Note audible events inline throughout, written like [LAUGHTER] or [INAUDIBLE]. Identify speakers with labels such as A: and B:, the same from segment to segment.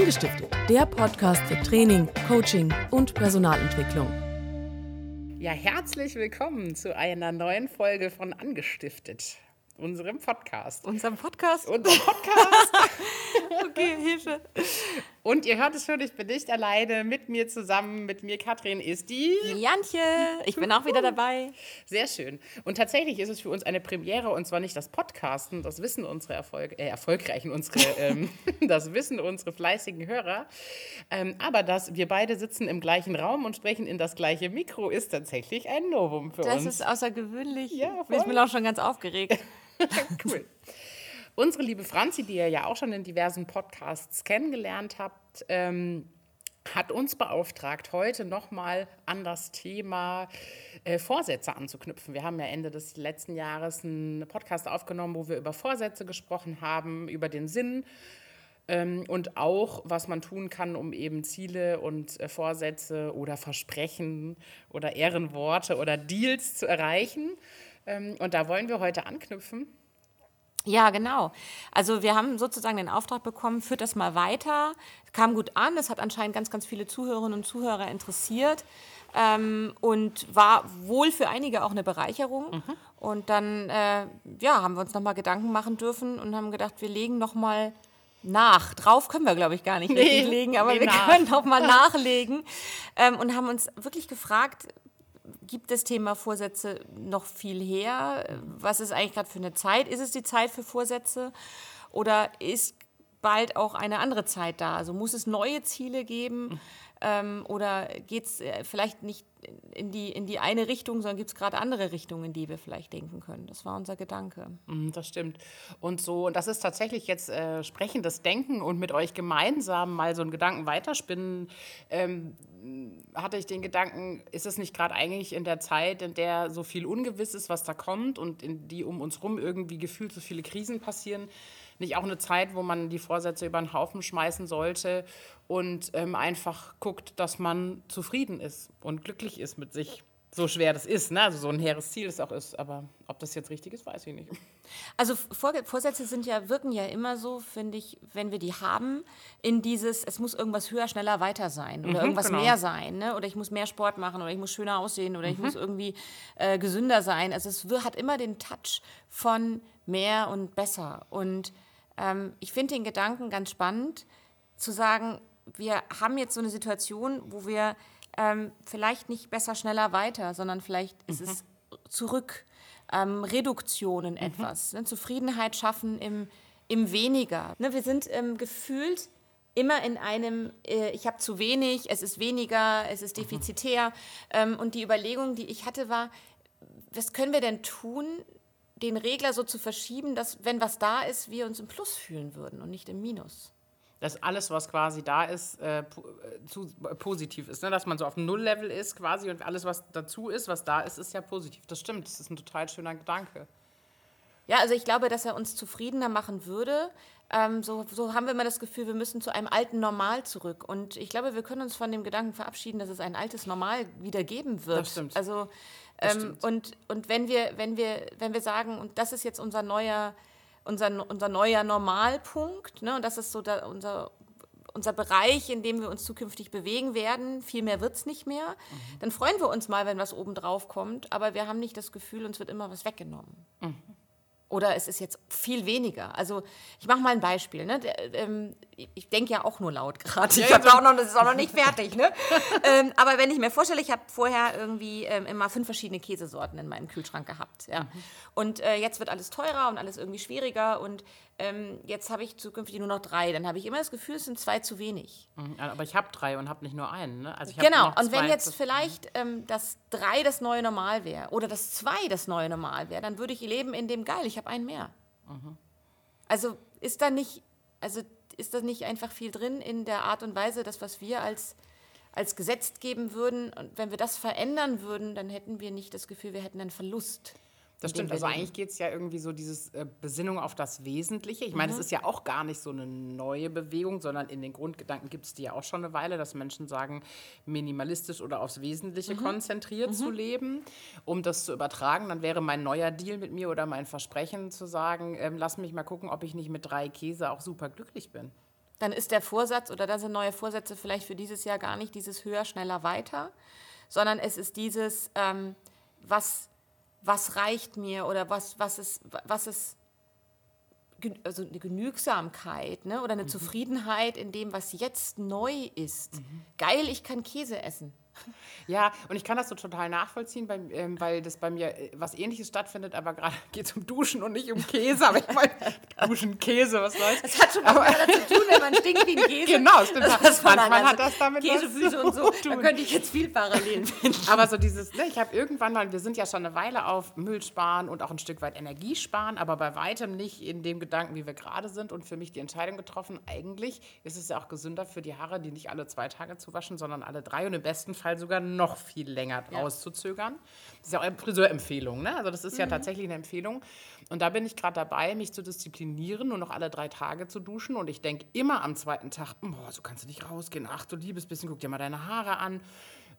A: Angestiftet, der Podcast für Training, Coaching und Personalentwicklung.
B: Ja, herzlich willkommen zu einer neuen Folge von Angestiftet unserem Podcast.
A: Unserem Podcast?
B: Unserem Podcast. [LAUGHS]
A: okay, Hilfe.
B: Und ihr hört es schon, ich bin nicht alleine. Mit mir zusammen, mit mir Katrin ist die.
A: Jantje. Ich bin auch wieder dabei.
B: Sehr schön. Und tatsächlich ist es für uns eine Premiere und zwar nicht das Podcasten, das wissen unsere Erfolg äh, erfolgreichen, unsere, [LAUGHS] ähm, das wissen unsere fleißigen Hörer. Ähm, aber dass wir beide sitzen im gleichen Raum und sprechen in das gleiche Mikro, ist tatsächlich ein Novum für
A: das
B: uns.
A: Das ist außergewöhnlich.
B: Ja,
A: voll. Ich bin auch schon ganz aufgeregt. [LAUGHS]
B: cool. Unsere liebe Franzi, die ihr ja auch schon in diversen Podcasts kennengelernt habt, ähm, hat uns beauftragt, heute nochmal an das Thema äh, Vorsätze anzuknüpfen. Wir haben ja Ende des letzten Jahres einen Podcast aufgenommen, wo wir über Vorsätze gesprochen haben, über den Sinn ähm, und auch, was man tun kann, um eben Ziele und äh, Vorsätze oder Versprechen oder Ehrenworte oder Deals zu erreichen. Ähm, und da wollen wir heute anknüpfen.
A: Ja, genau. Also wir haben sozusagen den Auftrag bekommen, führt das mal weiter. Kam gut an, es hat anscheinend ganz, ganz viele Zuhörerinnen und Zuhörer interessiert ähm, und war wohl für einige auch eine Bereicherung. Mhm. Und dann äh, ja, haben wir uns nochmal Gedanken machen dürfen und haben gedacht, wir legen nochmal nach. Drauf können wir, glaube ich, gar nicht nee, legen, aber wir nach. können nochmal [LAUGHS] nachlegen ähm, und haben uns wirklich gefragt, gibt das Thema Vorsätze noch viel her? Was ist eigentlich gerade für eine Zeit? Ist es die Zeit für Vorsätze oder ist bald auch eine andere Zeit da? Also muss es neue Ziele geben ähm, oder geht es äh, vielleicht nicht in die, in die eine Richtung, sondern gibt es gerade andere Richtungen, in die wir vielleicht denken können? Das war unser Gedanke.
B: Mhm, das stimmt. Und so, und das ist tatsächlich jetzt äh, sprechendes Denken und mit euch gemeinsam mal so einen Gedanken weiterspinnen. Ähm, hatte ich den Gedanken, ist es nicht gerade eigentlich in der Zeit, in der so viel ungewiss ist, was da kommt und in die um uns herum irgendwie gefühlt so viele Krisen passieren, nicht auch eine Zeit, wo man die Vorsätze über den Haufen schmeißen sollte und ähm, einfach guckt, dass man zufrieden ist und glücklich ist mit sich? So schwer das ist, ne? also so ein hehres Ziel es auch ist. Aber ob das jetzt richtig ist, weiß ich nicht.
A: Also Vorsätze sind ja, wirken ja immer so, finde ich, wenn wir die haben, in dieses, es muss irgendwas höher, schneller, weiter sein oder mhm, irgendwas genau. mehr sein. Ne? Oder ich muss mehr Sport machen oder ich muss schöner aussehen oder mhm. ich muss irgendwie äh, gesünder sein. Also es hat immer den Touch von mehr und besser. Und ähm, ich finde den Gedanken ganz spannend, zu sagen, wir haben jetzt so eine Situation, wo wir ähm, vielleicht nicht besser, schneller, weiter, sondern vielleicht mhm. ist es zurück, ähm, Reduktionen mhm. etwas, ne? Zufriedenheit schaffen im, im Weniger. Ne? Wir sind ähm, gefühlt immer in einem, äh, ich habe zu wenig, es ist weniger, es ist mhm. defizitär. Mhm. und die Überlegung, die ich hatte, war, was können wir denn tun, den Regler so zu verschieben, dass, wenn was da ist, wir uns im Plus fühlen würden und nicht im Minus?
B: Dass alles, was quasi da ist, äh, äh, zu, äh, positiv ist. Ne? Dass man so auf Null-Level ist quasi und alles, was dazu ist, was da ist, ist ja positiv. Das stimmt, das ist ein total schöner Gedanke.
A: Ja, also ich glaube, dass er uns zufriedener machen würde. Ähm, so, so haben wir immer das Gefühl, wir müssen zu einem alten Normal zurück. Und ich glaube, wir können uns von dem Gedanken verabschieden, dass es ein altes Normal wieder geben wird.
B: Das stimmt.
A: Also, ähm, das und, und wenn wir, wenn wir, wenn wir sagen, und das ist jetzt unser neuer unser, unser neuer Normalpunkt. Ne? Und das ist so da, unser, unser Bereich, in dem wir uns zukünftig bewegen werden. Viel mehr wird es nicht mehr. Mhm. Dann freuen wir uns mal, wenn was oben drauf kommt, aber wir haben nicht das Gefühl, uns wird immer was weggenommen. Mhm. Oder es ist jetzt viel weniger. Also ich mache mal ein Beispiel. Ne? Ähm, ich denke ja auch nur laut gerade. Ich habe auch noch, das ist auch noch nicht fertig. Ne? [LAUGHS] ähm, aber wenn ich mir vorstelle, ich habe vorher irgendwie ähm, immer fünf verschiedene Käsesorten in meinem Kühlschrank gehabt. Ja? Mhm. Und äh, jetzt wird alles teurer und alles irgendwie schwieriger. Und ähm, jetzt habe ich zukünftig nur noch drei. Dann habe ich immer das Gefühl, es sind zwei zu wenig.
B: Mhm, aber ich habe drei und habe nicht nur einen. Ne?
A: Also genau, und wenn jetzt vielleicht ähm, das drei das neue Normal wäre oder das zwei das neue Normal wäre, dann würde ich leben in dem geil, ich habe einen mehr. Mhm. Also ist da nicht, also ist da nicht einfach viel drin in der Art und Weise, das, was wir als als Gesetz geben würden. Und wenn wir das verändern würden, dann hätten wir nicht das Gefühl, wir hätten einen Verlust.
B: Das stimmt, also eigentlich geht es ja irgendwie so dieses äh, Besinnung auf das Wesentliche. Ich meine, es mhm. ist ja auch gar nicht so eine neue Bewegung, sondern in den Grundgedanken gibt es die ja auch schon eine Weile, dass Menschen sagen, minimalistisch oder aufs Wesentliche mhm. konzentriert mhm. zu leben. Um das zu übertragen, dann wäre mein neuer Deal mit mir oder mein Versprechen zu sagen, ähm, lass mich mal gucken, ob ich nicht mit drei Käse auch super glücklich bin.
A: dann ist der Vorsatz oder dann sind neue Vorsätze vielleicht für dieses Jahr gar nicht dieses höher, schneller, weiter, sondern es ist dieses, ähm, was, was reicht mir oder was, was ist, was ist also eine Genügsamkeit ne? oder eine mhm. Zufriedenheit in dem, was jetzt neu ist. Mhm. Geil, ich kann Käse essen.
B: Ja, und ich kann das so total nachvollziehen, weil, ähm, weil das bei mir äh, was Ähnliches stattfindet, aber gerade [LAUGHS] geht es um Duschen und nicht um Käse. Aber ich meine, [LAUGHS] Duschen, Käse, was soll's.
A: Das hat schon was damit zu tun, wenn man stinkt wie ein [LAUGHS] Käse.
B: Genau, stimmt.
A: Das Manchmal hat das damit Käsefüße und so. Da könnte ich jetzt viel Parallelen finden.
B: Aber so dieses, ne, ich habe irgendwann mal, wir sind ja schon eine Weile auf Müll sparen und auch ein Stück weit Energie sparen, aber bei weitem nicht in dem Gedanken, wie wir gerade sind und für mich die Entscheidung getroffen, eigentlich ist es ja auch gesünder für die Haare, die nicht alle zwei Tage zu waschen, sondern alle drei und im besten Fall sogar noch viel länger ja. rauszuzögern. Das ist ja auch eine Friseurempfehlung, ne? Also das ist mhm. ja tatsächlich eine Empfehlung. Und da bin ich gerade dabei, mich zu disziplinieren, nur noch alle drei Tage zu duschen. Und ich denke immer am zweiten Tag, boah, so kannst du nicht rausgehen. Ach du liebes bisschen, guck dir mal deine Haare an.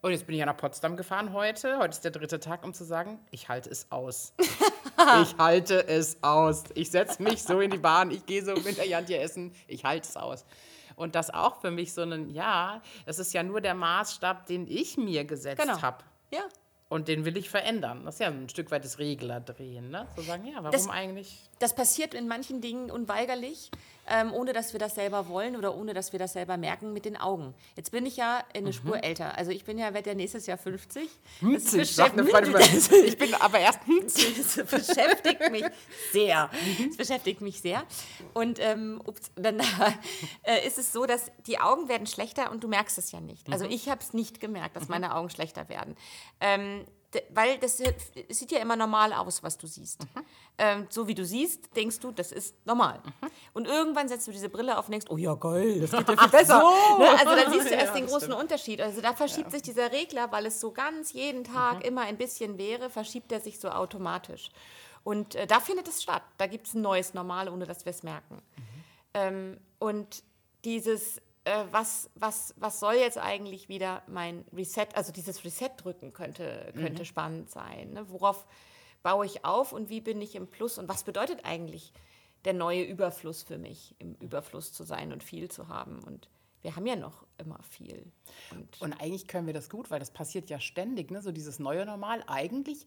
B: Und jetzt bin ich ja nach Potsdam gefahren heute. Heute ist der dritte Tag, um zu sagen, ich halte es aus. [LAUGHS] ich halte es aus. Ich setze mich so in die Bahn, ich gehe so mit der Jantje essen, ich halte es aus. Und das auch für mich so ein, ja, das ist ja nur der Maßstab, den ich mir gesetzt genau. habe.
A: Ja.
B: Und den will ich verändern. Das ist ja ein Stück weit das Regler drehen. Ne? Zu sagen, ja, warum
A: das,
B: eigentlich?
A: Das passiert in manchen Dingen unweigerlich ähm, ohne dass wir das selber wollen oder ohne dass wir das selber merken mit den Augen. Jetzt bin ich ja eine mhm. Spur älter. Also ich bin ja, werde ja nächstes Jahr 50.
B: 50, sagt eine Freundin. Ich bin aber erst 50. [LAUGHS]
A: Das beschäftigt mich sehr. Das beschäftigt mich sehr. Und ähm, ups, dann [LAUGHS] äh, ist es so, dass die Augen werden schlechter und du merkst es ja nicht. Also mhm. ich habe es nicht gemerkt, dass mhm. meine Augen schlechter werden. Ähm, weil das sieht ja immer normal aus, was du siehst. Mhm. Ähm, so wie du siehst, denkst du, das ist normal. Mhm. Und irgendwann setzt du diese Brille auf und denkst, oh ja, geil, das geht ja viel besser. So. Ne? Also dann siehst du [LAUGHS] erst ja, den großen stimmt. Unterschied. Also da verschiebt ja. sich dieser Regler, weil es so ganz jeden Tag mhm. immer ein bisschen wäre, verschiebt er sich so automatisch. Und äh, da findet es statt. Da gibt es ein neues Normal, ohne dass wir es merken. Mhm. Ähm, und dieses äh, was, was, was soll jetzt eigentlich wieder mein Reset, also dieses Reset drücken könnte, könnte mhm. spannend sein. Ne? Worauf baue ich auf und wie bin ich im Plus und was bedeutet eigentlich der neue Überfluss für mich, im Überfluss zu sein und viel zu haben und wir haben ja noch immer viel.
B: Und, und eigentlich können wir das gut, weil das passiert ja ständig, ne? so dieses neue Normal. Eigentlich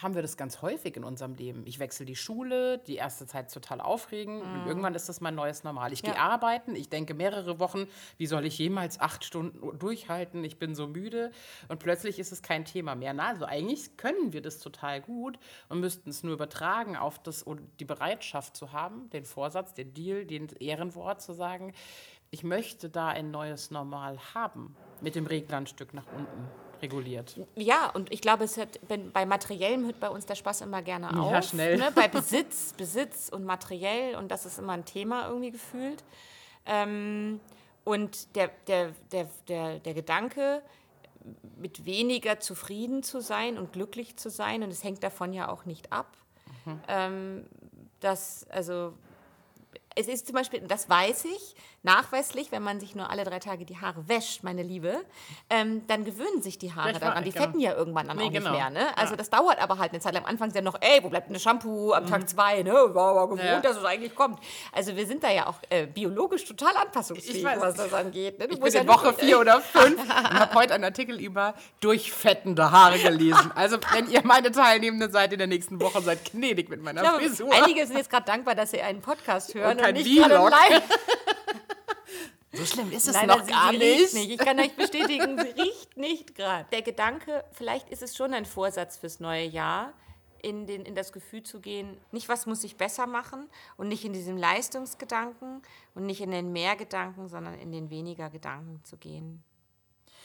B: haben wir das ganz häufig in unserem Leben. Ich wechsle die Schule, die erste Zeit total aufregend. Mhm. irgendwann ist das mein neues Normal. Ich ja. gehe arbeiten, ich denke mehrere Wochen, wie soll ich jemals acht Stunden durchhalten? Ich bin so müde. Und plötzlich ist es kein Thema mehr. Na, also eigentlich können wir das total gut und müssten es nur übertragen auf das, die Bereitschaft zu haben, den Vorsatz, den Deal, den Ehrenwort zu sagen, ich möchte da ein neues Normal haben mit dem Regler ein Stück nach unten reguliert.
A: Ja, und ich glaube, es hat, bei Materiellem hört bei uns der Spaß immer gerne auf.
B: Ja, schnell.
A: Ne? Bei Besitz, [LAUGHS] Besitz und materiell und das ist immer ein Thema irgendwie gefühlt. Ähm, und der, der, der, der, der Gedanke, mit weniger zufrieden zu sein und glücklich zu sein, und es hängt davon ja auch nicht ab, mhm. ähm, dass, also es ist zum Beispiel, das weiß ich, nachweislich, wenn man sich nur alle drei Tage die Haare wäscht, meine Liebe, ähm, dann gewöhnen sich die Haare daran. Die genau. fetten ja irgendwann dann nee, auch nicht genau. mehr. Ne? Also ja. das dauert aber halt eine Zeit. Am Anfang ist ja noch, ey, wo bleibt denn das Shampoo am mhm. Tag zwei? Ne? War aber gewohnt, ja. dass es eigentlich kommt. Also wir sind da ja auch äh, biologisch total anpassungsfähig, was das angeht.
B: Ne? Ich bin ja in Woche vier oder [LAUGHS] fünf und habe heute einen Artikel über durchfettende Haare gelesen. Also wenn ihr meine Teilnehmende seid in der nächsten Woche, seid gnädig mit meiner glaube, Frisur.
A: Einige sind jetzt gerade dankbar, dass sie einen Podcast hören und, und nicht gerade live. [LAUGHS]
B: So schlimm ist es Nein, noch gar nicht. nicht.
A: Ich kann euch bestätigen, sie [LAUGHS] riecht nicht gerade. Der Gedanke, vielleicht ist es schon ein Vorsatz fürs neue Jahr, in, den, in das Gefühl zu gehen, nicht was muss ich besser machen und nicht in diesem Leistungsgedanken und nicht in den Mehrgedanken, sondern in den weniger Gedanken zu gehen.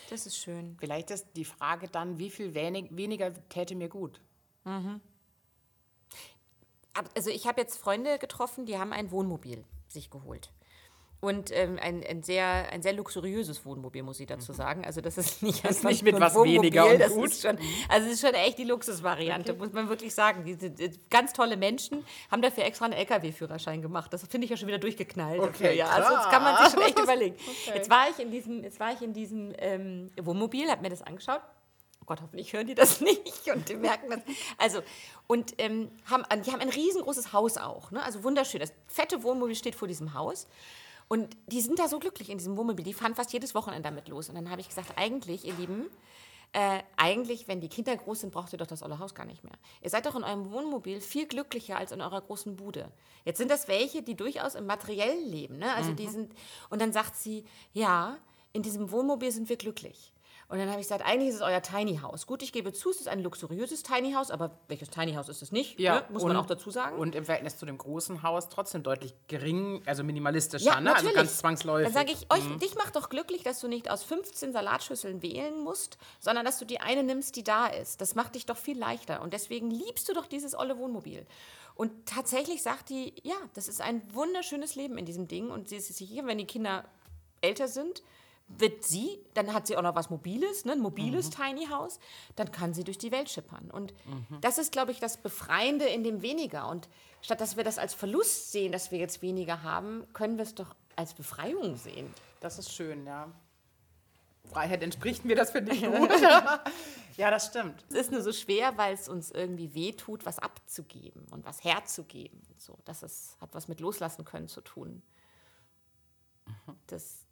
A: Das ist schön.
B: Vielleicht ist die Frage dann, wie viel wenig, weniger täte mir gut? Mhm.
A: Also ich habe jetzt Freunde getroffen, die haben ein Wohnmobil sich geholt. Und ähm, ein, ein, sehr, ein sehr luxuriöses Wohnmobil, muss ich dazu mhm. sagen. Also das ist nicht, [LAUGHS]
B: das ist nicht mit was Wohnmobil, weniger und
A: das
B: gut.
A: Ist schon, also es ist schon echt die Luxusvariante, okay. muss man wirklich sagen. Diese, die, ganz tolle Menschen haben dafür extra einen LKW-Führerschein gemacht. Das finde ich ja schon wieder durchgeknallt.
B: Okay, dafür,
A: ja. Also das kann man sich schon echt [LAUGHS] überlegen. Okay. Jetzt war ich in diesem, jetzt war ich in diesem ähm, Wohnmobil, habe mir das angeschaut. Oh Gott, hoffentlich hören die das [LAUGHS] nicht und die merken das. Also, und ähm, haben, die haben ein riesengroßes Haus auch. Ne? Also wunderschön. Das fette Wohnmobil steht vor diesem Haus. Und die sind da so glücklich in diesem Wohnmobil. Die fahren fast jedes Wochenende damit los. Und dann habe ich gesagt, eigentlich, ihr Lieben, äh, eigentlich, wenn die Kinder groß sind, braucht ihr doch das olle Haus gar nicht mehr. Ihr seid doch in eurem Wohnmobil viel glücklicher als in eurer großen Bude. Jetzt sind das welche, die durchaus im materiellen leben. Ne? Also mhm. die sind, und dann sagt sie, ja, in diesem Wohnmobil sind wir glücklich. Und dann habe ich gesagt, eigentlich ist es euer Tiny House. Gut, ich gebe zu, es ist ein luxuriöses Tiny House, aber welches Tiny House ist es nicht?
B: Ja,
A: ne? muss und, man auch dazu sagen.
B: Und im Verhältnis zu dem großen Haus trotzdem deutlich gering, also minimalistischer, ja, ne? also ganz zwangsläufig.
A: Dann sage ich, euch, mhm. dich macht doch glücklich, dass du nicht aus 15 Salatschüsseln wählen musst, sondern dass du die eine nimmst, die da ist. Das macht dich doch viel leichter. Und deswegen liebst du doch dieses olle Wohnmobil. Und tatsächlich sagt die, ja, das ist ein wunderschönes Leben in diesem Ding. Und sie ist sicher, wenn die Kinder älter sind, wird sie, dann hat sie auch noch was Mobiles, ne, ein mobiles mhm. Tiny House, dann kann sie durch die Welt schippern. Und mhm. das ist, glaube ich, das Befreiende in dem Weniger. Und statt dass wir das als Verlust sehen, dass wir jetzt weniger haben, können wir es doch als Befreiung sehen.
B: Das ist schön, ja. Freiheit entspricht mir das, finde ich [LAUGHS] gut. ja, das stimmt.
A: Es ist nur so schwer, weil es uns irgendwie wehtut, was abzugeben und was herzugeben. So, das ist, hat was mit Loslassen können zu tun. Mhm. Das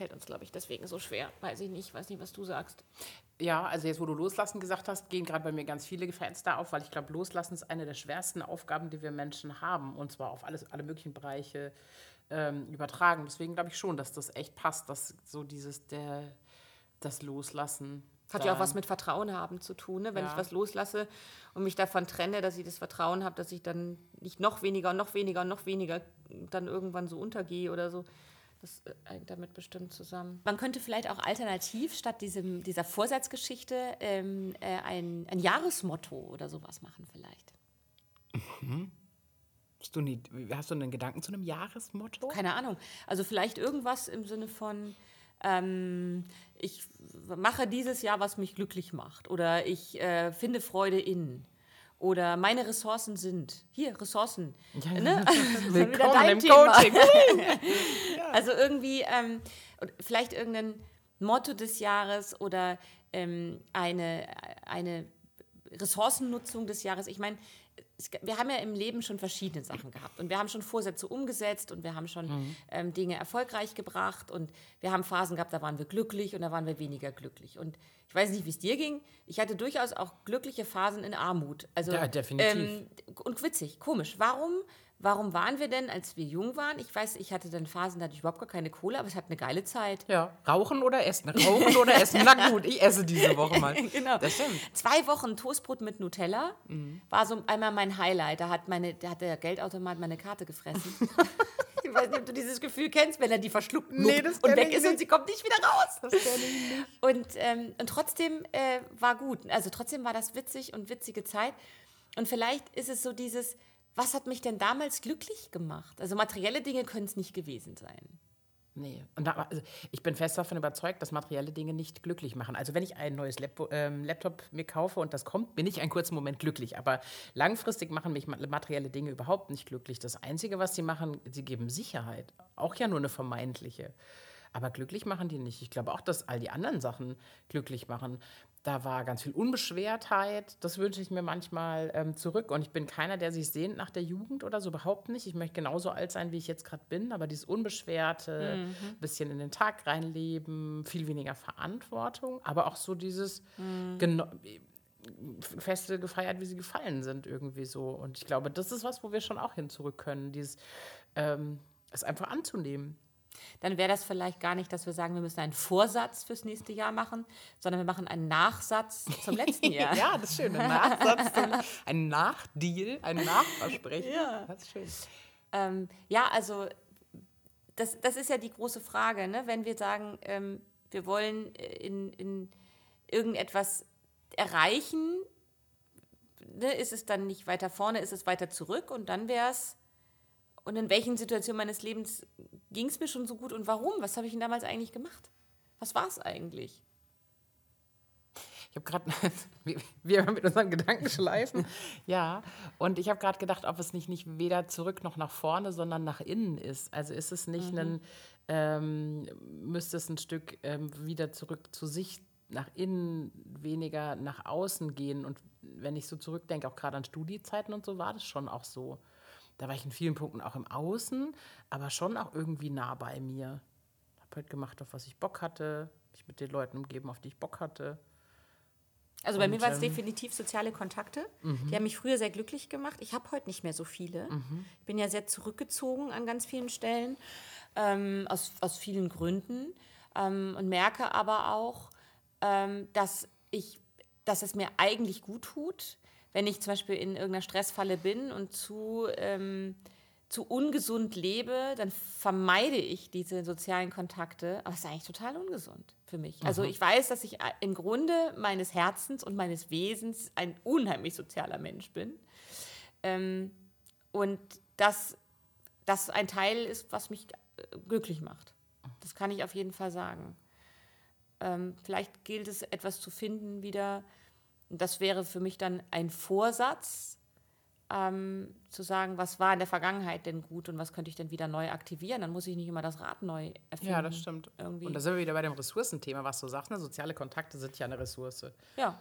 A: fällt uns, glaube ich, deswegen so schwer. Weiß ich nicht, weiß nicht, was du sagst.
B: Ja, also jetzt, wo du Loslassen gesagt hast, gehen gerade bei mir ganz viele Fenster auf, weil ich glaube, Loslassen ist eine der schwersten Aufgaben, die wir Menschen haben. Und zwar auf alles, alle möglichen Bereiche ähm, übertragen. Deswegen glaube ich schon, dass das echt passt, dass so dieses, der, das Loslassen.
A: Hat ja auch was mit Vertrauen haben zu tun. Ne? Wenn ja. ich was loslasse und mich davon trenne, dass ich das Vertrauen habe, dass ich dann nicht noch weniger und noch weniger und noch weniger dann irgendwann so untergehe oder so. Das äh, hängt damit bestimmt zusammen. Man könnte vielleicht auch alternativ statt diesem, dieser Vorsatzgeschichte ähm, äh, ein, ein Jahresmotto oder sowas machen vielleicht.
B: Mhm. Hast du, nie, hast du einen Gedanken zu einem Jahresmotto?
A: Keine Ahnung. Also vielleicht irgendwas im Sinne von, ähm, ich mache dieses Jahr, was mich glücklich macht. Oder ich äh, finde Freude in. Oder meine Ressourcen sind. Hier, Ressourcen. Ja, ne? [LAUGHS] Willkommen im Thema. Coaching. [LAUGHS] Also irgendwie, ähm, vielleicht irgendein Motto des Jahres oder ähm, eine, eine Ressourcennutzung des Jahres. Ich meine, wir haben ja im Leben schon verschiedene Sachen gehabt und wir haben schon Vorsätze umgesetzt und wir haben schon mhm. ähm, Dinge erfolgreich gebracht und wir haben Phasen gehabt, da waren wir glücklich und da waren wir weniger glücklich. Und ich weiß nicht, wie es dir ging. Ich hatte durchaus auch glückliche Phasen in Armut. Also,
B: ja, definitiv.
A: Ähm, und witzig, komisch. Warum Warum waren wir denn, als wir jung waren? Ich weiß, ich hatte dann Phasen, da hatte ich überhaupt gar keine Kohle, aber es hat eine geile Zeit.
B: Ja, rauchen oder essen, rauchen oder essen. Na gut, ich esse diese Woche mal. [LAUGHS]
A: genau. Das stimmt. Zwei Wochen Toastbrot mit Nutella mhm. war so einmal mein Highlight. Da hat, meine, da hat der Geldautomat meine Karte gefressen. [LAUGHS] ich weiß nicht, ob du dieses Gefühl kennst, wenn er die verschluckt nee, und weg ist nicht. und sie kommt nicht wieder raus. Das ich nicht. Und, ähm, und trotzdem äh, war gut. Also trotzdem war das witzig und witzige Zeit. Und vielleicht ist es so dieses was hat mich denn damals glücklich gemacht? Also materielle Dinge können es nicht gewesen sein.
B: Nee, und da, also ich bin fest davon überzeugt, dass materielle Dinge nicht glücklich machen. Also wenn ich ein neues Laptop, ähm, Laptop mir kaufe und das kommt, bin ich einen kurzen Moment glücklich. Aber langfristig machen mich materielle Dinge überhaupt nicht glücklich. Das Einzige, was sie machen, sie geben Sicherheit. Auch ja nur eine vermeintliche. Aber glücklich machen die nicht. Ich glaube auch, dass all die anderen Sachen glücklich machen. Da war ganz viel Unbeschwertheit. Das wünsche ich mir manchmal ähm, zurück. Und ich bin keiner, der sich sehnt nach der Jugend oder so, überhaupt nicht. Ich möchte genauso alt sein, wie ich jetzt gerade bin. Aber dieses Unbeschwerte, mhm. bisschen in den Tag reinleben, viel weniger Verantwortung. Aber auch so dieses mhm. Feste gefeiert, wie sie gefallen sind, irgendwie so. Und ich glaube, das ist was, wo wir schon auch hin zurück können. Dieses, ähm, es einfach anzunehmen
A: dann wäre das vielleicht gar nicht, dass wir sagen, wir müssen einen Vorsatz fürs nächste Jahr machen, sondern wir machen einen Nachsatz zum letzten [LAUGHS] Jahr.
B: ja, das ist schön. Ein Nachsatz, zum, [LAUGHS] ein Nachdeal, ein Nachversprechen. Ja. Das ist schön.
A: Ähm, ja, also das, das ist ja die große Frage, ne? wenn wir sagen, ähm, wir wollen äh, in, in irgendetwas erreichen, ne? ist es dann nicht weiter vorne, ist es weiter zurück und dann wäre es und in welchen Situationen meines Lebens ging es mir schon so gut und warum? Was habe ich denn damals eigentlich gemacht? Was war es eigentlich?
B: Ich habe gerade, [LAUGHS] wir mit unseren Gedanken schleifen, [LAUGHS] ja. Und ich habe gerade gedacht, ob es nicht, nicht weder zurück noch nach vorne, sondern nach innen ist. Also ist es nicht mhm. ein, ähm, müsste es ein Stück ähm, wieder zurück zu sich, nach innen, weniger nach außen gehen. Und wenn ich so zurückdenke, auch gerade an Studiezeiten und so, war das schon auch so da war ich in vielen Punkten auch im Außen, aber schon auch irgendwie nah bei mir. Habe halt gemacht, auf was ich Bock hatte, mich mit den Leuten umgeben, auf die ich Bock hatte.
A: Also bei und, mir war es ähm, definitiv soziale Kontakte. Mhm. Die haben mich früher sehr glücklich gemacht. Ich habe heute nicht mehr so viele. Mhm. Ich bin ja sehr zurückgezogen an ganz vielen Stellen, ähm, aus, aus vielen Gründen. Ähm, und merke aber auch, ähm, dass, ich, dass es mir eigentlich gut tut, wenn ich zum Beispiel in irgendeiner Stressfalle bin und zu, ähm, zu ungesund lebe, dann vermeide ich diese sozialen Kontakte. Aber es ist eigentlich total ungesund für mich. Mhm. Also ich weiß, dass ich äh, im Grunde meines Herzens und meines Wesens ein unheimlich sozialer Mensch bin. Ähm, und dass das ein Teil ist, was mich äh, glücklich macht. Das kann ich auf jeden Fall sagen. Ähm, vielleicht gilt es, etwas zu finden wieder, das wäre für mich dann ein Vorsatz, ähm, zu sagen, was war in der Vergangenheit denn gut und was könnte ich denn wieder neu aktivieren. Dann muss ich nicht immer das Rad neu erfinden.
B: Ja, das stimmt. Irgendwie. Und da sind wir wieder bei dem Ressourcenthema, was du sagst. Ne? Soziale Kontakte sind ja eine Ressource.
A: Ja.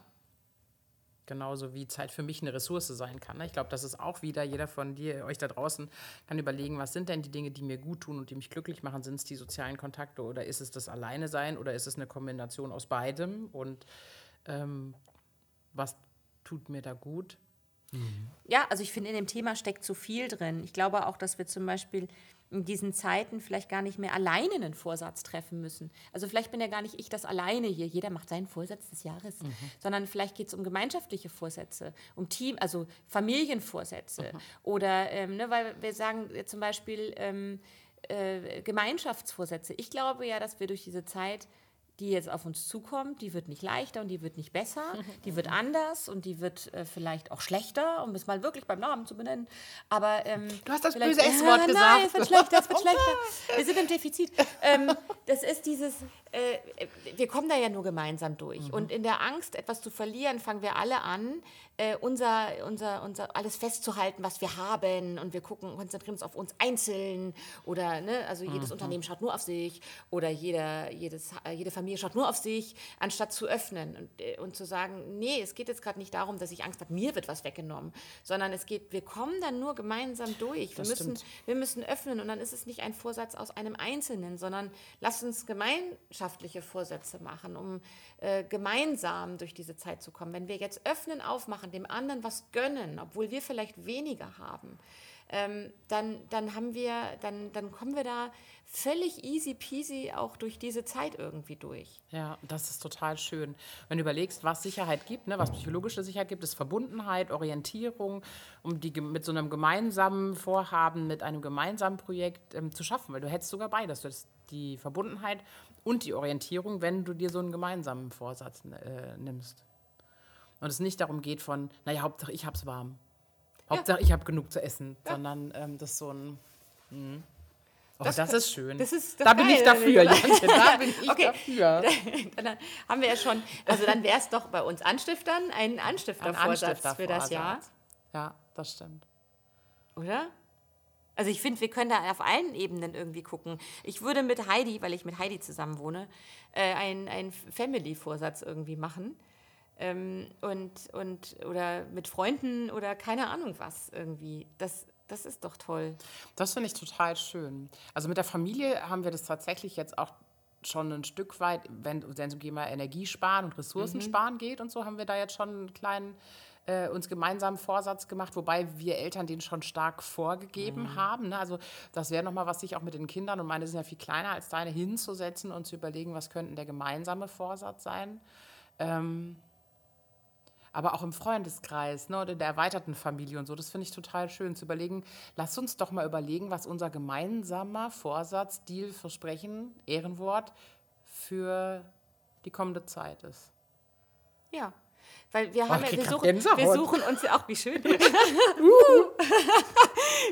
B: Genauso wie Zeit für mich eine Ressource sein kann. Ne? Ich glaube, das ist auch wieder, jeder von dir, euch da draußen, kann überlegen, was sind denn die Dinge, die mir gut tun und die mich glücklich machen? Sind es die sozialen Kontakte oder ist es das Alleine sein oder ist es eine Kombination aus beidem? Und ähm, was tut mir da gut?
A: Mhm. Ja, also ich finde, in dem Thema steckt zu viel drin. Ich glaube auch, dass wir zum Beispiel in diesen Zeiten vielleicht gar nicht mehr alleine einen Vorsatz treffen müssen. Also vielleicht bin ja gar nicht ich das alleine hier, jeder macht seinen Vorsatz des Jahres, mhm. sondern vielleicht geht es um gemeinschaftliche Vorsätze, um Team, also Familienvorsätze mhm. oder, ähm, ne, weil wir sagen zum Beispiel ähm, äh, Gemeinschaftsvorsätze. Ich glaube ja, dass wir durch diese Zeit die jetzt auf uns zukommt, die wird nicht leichter und die wird nicht besser, [LAUGHS] die wird anders und die wird äh, vielleicht auch schlechter, um es mal wirklich beim Namen zu benennen. Aber ähm,
B: du hast das böse S-Wort äh, gesagt. Nein,
A: es wird schlechter, es wird [LAUGHS] schlechter. Wir sind im Defizit. Ähm, das ist dieses, äh, wir kommen da ja nur gemeinsam durch. Mhm. Und in der Angst, etwas zu verlieren, fangen wir alle an, äh, unser, unser, unser alles festzuhalten, was wir haben. Und wir gucken, konzentrieren uns auf uns einzeln. Oder, ne, also jedes mhm. Unternehmen schaut nur auf sich. Oder jeder, jedes, jede Familie schaut nur auf sich, anstatt zu öffnen und, äh, und zu sagen, nee, es geht jetzt gerade nicht darum, dass ich Angst habe, mir wird was weggenommen. Sondern es geht, wir kommen dann nur gemeinsam durch. Wir müssen, wir müssen öffnen. Und dann ist es nicht ein Vorsatz aus einem Einzelnen, sondern lasst uns gemeinsam gemeinschaftliche Vorsätze machen, um äh, gemeinsam durch diese Zeit zu kommen. Wenn wir jetzt öffnen, aufmachen, dem anderen was gönnen, obwohl wir vielleicht weniger haben, ähm, dann, dann haben wir, dann, dann kommen wir da völlig easy peasy auch durch diese Zeit irgendwie durch.
B: Ja, das ist total schön. Wenn du überlegst, was Sicherheit gibt, ne, was psychologische Sicherheit gibt, ist Verbundenheit, Orientierung, um die mit so einem gemeinsamen Vorhaben, mit einem gemeinsamen Projekt ähm, zu schaffen, weil du hättest sogar beides. Du hättest die Verbundenheit und die Orientierung, wenn du dir so einen gemeinsamen Vorsatz äh, nimmst. Und es nicht darum geht von, naja, Hauptsache ich hab's warm. Hauptsache ich habe genug zu essen, ja. sondern ähm, das ist so ein. Mh. Oh, das, das, ist schön.
A: Das ist,
B: das da bin ich dafür, Jantje, da bin [LAUGHS] ich okay.
A: dafür. [LAUGHS] dann haben wir ja schon, also dann wäre es doch bei uns Anstiftern ein Anstiftervorsatz ein Anstifter für das Jahr.
B: Ja, das stimmt.
A: Oder? Also ich finde, wir können da auf allen Ebenen irgendwie gucken. Ich würde mit Heidi, weil ich mit Heidi zusammen wohne, äh, einen Family-Vorsatz irgendwie machen. Ähm, und, und, oder mit Freunden oder keine Ahnung was irgendwie. Das, das ist doch toll.
B: Das finde ich total schön. Also mit der Familie haben wir das tatsächlich jetzt auch schon ein Stück weit, wenn es um Thema Energiesparen und Ressourcensparen mhm. geht und so, haben wir da jetzt schon einen kleinen äh, uns gemeinsam Vorsatz gemacht, wobei wir Eltern den schon stark vorgegeben mhm. haben. Ne? Also das wäre nochmal was, sich auch mit den Kindern, und meine sind ja viel kleiner als deine, hinzusetzen und zu überlegen, was könnte der gemeinsame Vorsatz sein. Ähm, aber auch im Freundeskreis ne, oder in der erweiterten Familie und so. Das finde ich total schön zu überlegen. Lass uns doch mal überlegen, was unser gemeinsamer Vorsatz, Deal, Versprechen, Ehrenwort für die kommende Zeit ist.
A: Ja, weil wir haben oh, ja, wir suchen, wir suchen uns ja auch, wie schön. [LAUGHS] [LAUGHS]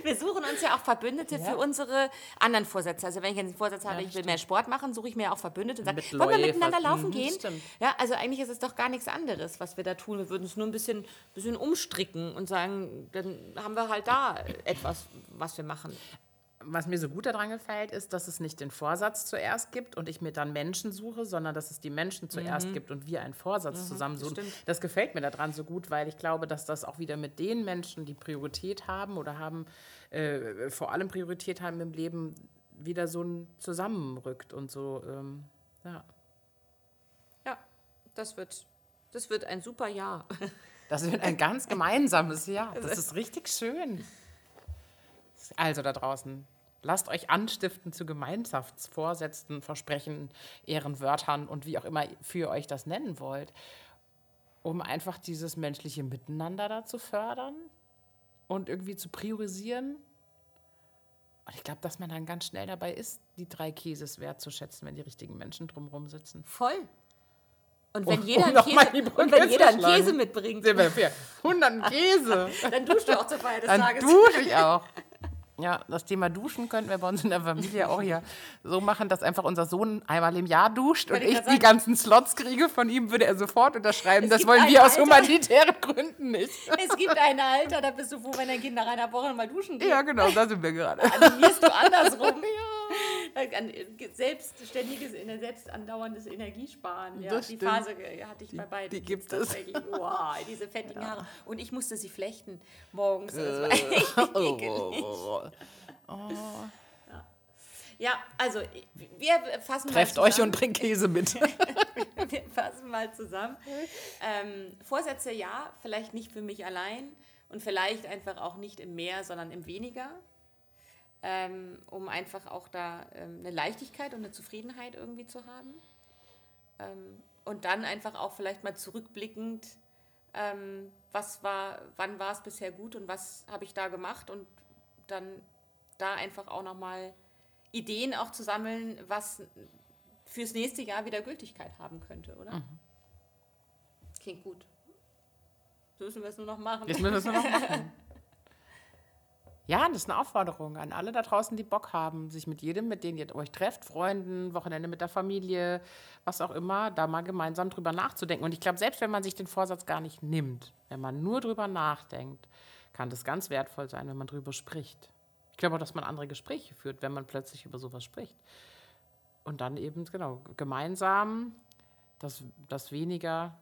A: Wir suchen uns ja auch Verbündete ja. für unsere anderen Vorsätze. Also wenn ich einen Vorsatz habe, ja, ich will mehr Sport machen, suche ich mir auch Verbündete und sage, Mit wollen wir miteinander laufen mhm, gehen? Stimmt. Ja, also eigentlich ist es doch gar nichts anderes, was wir da tun. Wir würden es nur ein bisschen, bisschen umstricken und sagen, dann haben wir halt da etwas, was wir machen
B: was mir so gut daran gefällt, ist, dass es nicht den Vorsatz zuerst gibt und ich mir dann Menschen suche, sondern dass es die Menschen zuerst mhm. gibt und wir einen Vorsatz mhm, zusammensuchen. Das, das gefällt mir daran so gut, weil ich glaube, dass das auch wieder mit den Menschen, die Priorität haben oder haben, äh, vor allem Priorität haben im Leben, wieder so ein zusammenrückt und so, ähm, ja.
A: Ja, das wird, das wird ein super Jahr. [LAUGHS]
B: Das wird ein ganz gemeinsames Jahr. Das ist richtig schön. Also da draußen, lasst euch anstiften zu Gemeinschaftsvorsätzen, Versprechen, Ehrenwörtern und wie auch immer für euch das nennen wollt, um einfach dieses menschliche Miteinander da zu fördern und irgendwie zu priorisieren. Und ich glaube, dass man dann ganz schnell dabei ist, die drei Käses wertzuschätzen, wenn die richtigen Menschen drumherum sitzen.
A: Voll. Und wenn, um, jeder, um Käse, und wenn jeder einen Käse mitbringt.
B: Sind wir für 100 Käse. [LAUGHS]
A: dann duscht du auch zur Feier des
B: dann
A: Tages.
B: Dann dusche ich auch. [LAUGHS] Ja, das Thema Duschen könnten wir bei uns in der Familie auch hier so machen, dass einfach unser Sohn einmal im Jahr duscht und ich die ganzen Slots kriege. Von ihm würde er sofort unterschreiben. Es das wollen wir aus Alter, humanitären Gründen nicht.
A: Es gibt ein Alter, da bist du froh, wenn dein Kind nach einer Woche mal duschen geht.
B: Ja, genau, da sind wir gerade.
A: Animierst du andersrum. [LAUGHS] ja. Selbstständiges, selbst andauerndes Energiesparen. Ja, die Phase hatte ich
B: die,
A: bei beiden.
B: Die gibt es.
A: Wow, diese fettigen ja. Haare. Und ich musste sie flechten morgens. Das war äh. [LAUGHS] echt [LAUGHS] oh. Oh. Ja. ja, also wir fassen
B: Trefft euch und bringt Käse mit. [LAUGHS]
A: wir fassen mal zusammen. Ähm, Vorsätze ja, vielleicht nicht für mich allein und vielleicht einfach auch nicht im Mehr, sondern im Weniger. Ähm, um einfach auch da ähm, eine Leichtigkeit und eine Zufriedenheit irgendwie zu haben. Ähm, und dann einfach auch vielleicht mal zurückblickend, ähm, was war, wann war es bisher gut und was habe ich da gemacht und dann da einfach auch nochmal Ideen auch zu sammeln, was fürs nächste Jahr wieder Gültigkeit haben könnte, oder? Mhm. Klingt gut. So müssen wir es nur noch machen.
B: Jetzt müssen wir es nur noch [LAUGHS] machen. Ja, das ist eine Aufforderung an alle da draußen, die Bock haben, sich mit jedem, mit dem ihr euch trefft, Freunden, Wochenende mit der Familie, was auch immer, da mal gemeinsam drüber nachzudenken. Und ich glaube, selbst wenn man sich den Vorsatz gar nicht nimmt, wenn man nur drüber nachdenkt, kann das ganz wertvoll sein, wenn man drüber spricht. Ich glaube auch, dass man andere Gespräche führt, wenn man plötzlich über sowas spricht. Und dann eben, genau, gemeinsam das, das weniger,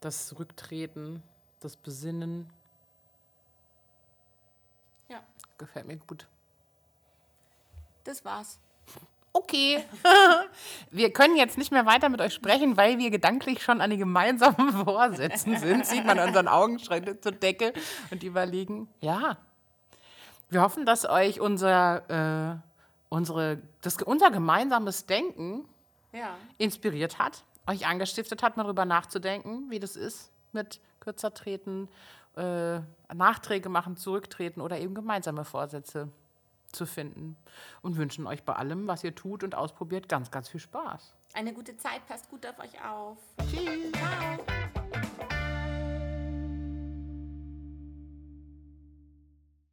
B: das Rücktreten, das Besinnen.
A: Ja.
B: Gefällt mir gut.
A: Das war's.
B: Okay. [LAUGHS] wir können jetzt nicht mehr weiter mit euch sprechen, weil wir gedanklich schon an den gemeinsamen [LAUGHS] Vorsätzen sind. Sieht man unseren Augenschrecken zur Decke und überlegen, ja, wir hoffen, dass euch unser, äh, unsere, das, unser gemeinsames Denken
A: ja.
B: inspiriert hat, euch angestiftet hat, mal darüber nachzudenken, wie das ist mit kürzer treten, äh, Nachträge machen, zurücktreten oder eben gemeinsame Vorsätze zu finden. Und wünschen euch bei allem, was ihr tut und ausprobiert, ganz, ganz viel Spaß.
A: Eine gute Zeit, passt gut auf euch auf.
B: Tschüss.
A: Ciao.